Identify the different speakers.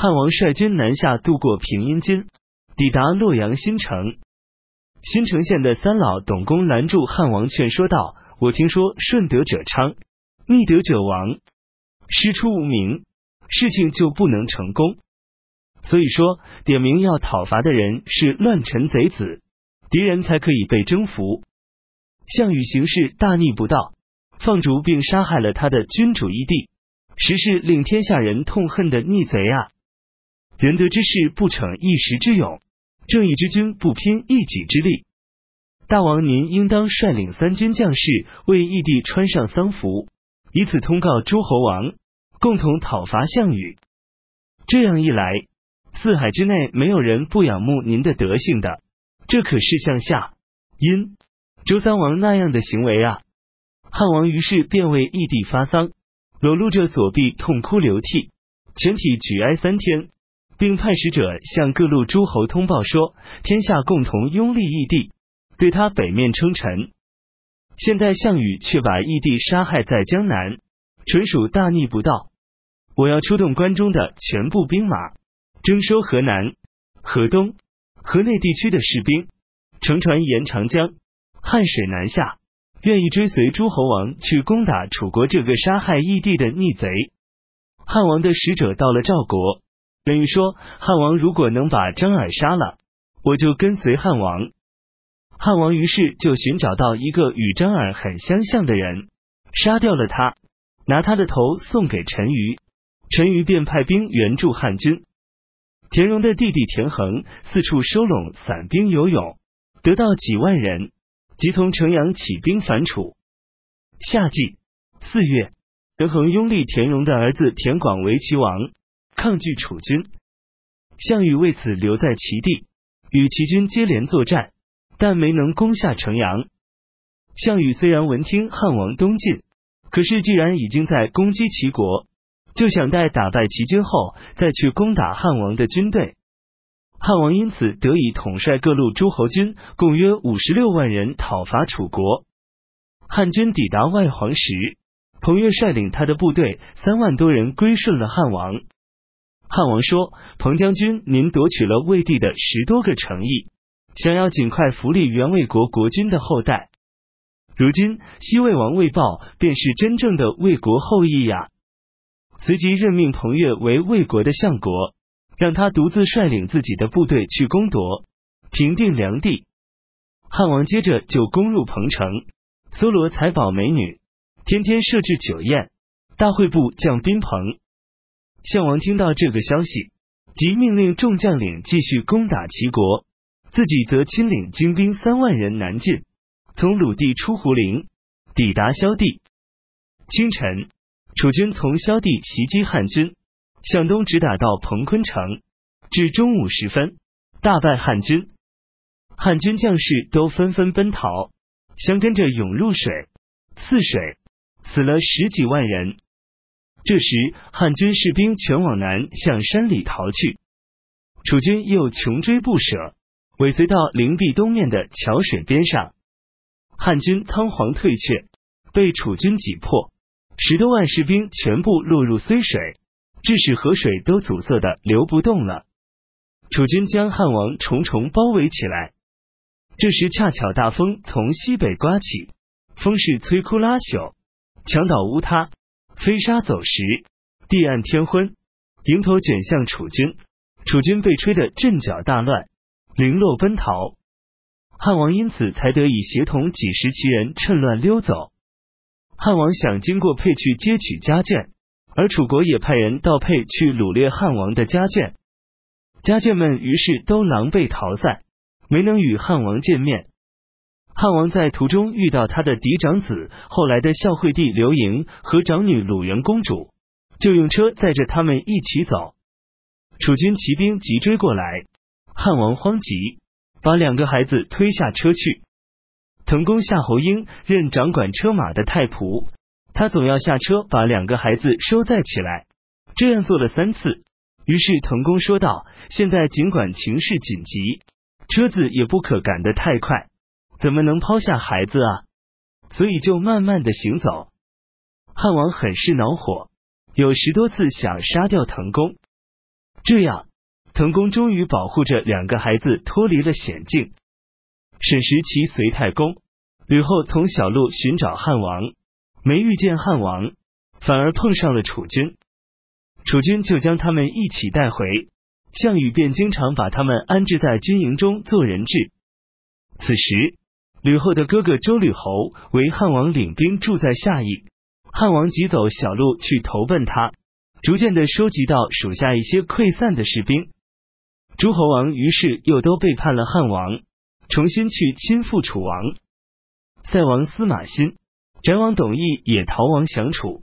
Speaker 1: 汉王率军南下，渡过平阴津，抵达洛阳新城。新城县的三老董公拦住汉王，劝说道：“我听说顺德者昌，逆德者亡，师出无名，事情就不能成功。所以说，点名要讨伐的人是乱臣贼子，敌人才可以被征服。项羽行事大逆不道，放逐并杀害了他的君主义帝，实是令天下人痛恨的逆贼啊！仁德之士不逞一时之勇。”正义之君不拼一己之力，大王您应当率领三军将士为义帝穿上丧服，以此通告诸侯王，共同讨伐项羽。这样一来，四海之内没有人不仰慕您的德性的。这可是像夏、殷、周三王那样的行为啊！汉王于是便为义帝发丧，裸露着左臂痛哭流涕，全体举哀三天。并派使者向各路诸侯通报说，天下共同拥立义帝，对他北面称臣。现在项羽却把义帝杀害在江南，纯属大逆不道。我要出动关中的全部兵马，征收河南、河东、河内地区的士兵，乘船沿长江、汉水南下，愿意追随诸侯王去攻打楚国这个杀害义帝的逆贼。汉王的使者到了赵国。等于说，汉王如果能把张耳杀了，我就跟随汉王。汉王于是就寻找到一个与张耳很相像的人，杀掉了他，拿他的头送给陈馀。陈馀便派兵援助汉军。田荣的弟弟田横四处收拢散兵游勇，得到几万人，即从城阳起兵反楚。夏季四月，田横拥立田荣的儿子田广为齐王。抗拒楚军，项羽为此留在齐地，与齐军接连作战，但没能攻下城阳。项羽虽然闻听汉王东进，可是既然已经在攻击齐国，就想待打败齐军后再去攻打汉王的军队。汉王因此得以统帅各路诸侯军，共约五十六万人讨伐楚国。汉军抵达外黄时，彭越率领他的部队三万多人归顺了汉王。汉王说：“彭将军，您夺取了魏帝的十多个城邑，想要尽快扶立原魏国国君的后代。如今西魏王魏豹便是真正的魏国后裔呀。”随即任命彭越为魏国的相国，让他独自率领自己的部队去攻夺，平定梁地。汉王接着就攻入彭城，搜罗财宝美女，天天设置酒宴，大会部将宾朋。项王听到这个消息，即命令众将领继续攻打齐国，自己则亲领精兵三万人南进，从鲁地出胡陵，抵达萧地。清晨，楚军从萧地袭击汉军，向东直打到彭坤城，至中午时分，大败汉军。汉军将士都纷纷奔逃，相跟着涌入水，泗水，死了十几万人。这时，汉军士兵全往南向山里逃去，楚军又穷追不舍，尾随到灵璧东面的桥水边上。汉军仓皇退却，被楚军挤破，十多万士兵全部落入睢水，致使河水都阻塞的流不动了。楚军将汉王重重包围起来。这时恰巧大风从西北刮起，风势摧枯拉朽，墙倒屋塌。飞沙走石，地暗天昏，迎头卷向楚军。楚军被吹得阵脚大乱，零落奔逃。汉王因此才得以协同几十骑人趁乱溜走。汉王想经过沛去接取家眷，而楚国也派人到沛去掳掠汉王的家眷。家眷们于是都狼狈逃散，没能与汉王见面。汉王在途中遇到他的嫡长子，后来的孝惠帝刘盈和长女鲁元公主，就用车载着他们一起走。楚军骑兵急追过来，汉王慌急，把两个孩子推下车去。滕公夏侯婴任掌管车马的太仆，他总要下车把两个孩子收载起来，这样做了三次。于是滕公说道：“现在尽管情势紧急，车子也不可赶得太快。”怎么能抛下孩子啊？所以就慢慢的行走。汉王很是恼火，有十多次想杀掉滕公。这样，滕公终于保护着两个孩子脱离了险境。沈时齐随太公吕后从小路寻找汉王，没遇见汉王，反而碰上了楚军。楚军就将他们一起带回，项羽便经常把他们安置在军营中做人质。此时，吕后的哥哥周吕侯为汉王领兵住在下邑，汉王急走小路去投奔他，逐渐的收集到属下一些溃散的士兵。诸侯王于是又都背叛了汉王，重新去亲附楚王。塞王司马欣、翟王董翳也逃亡降楚。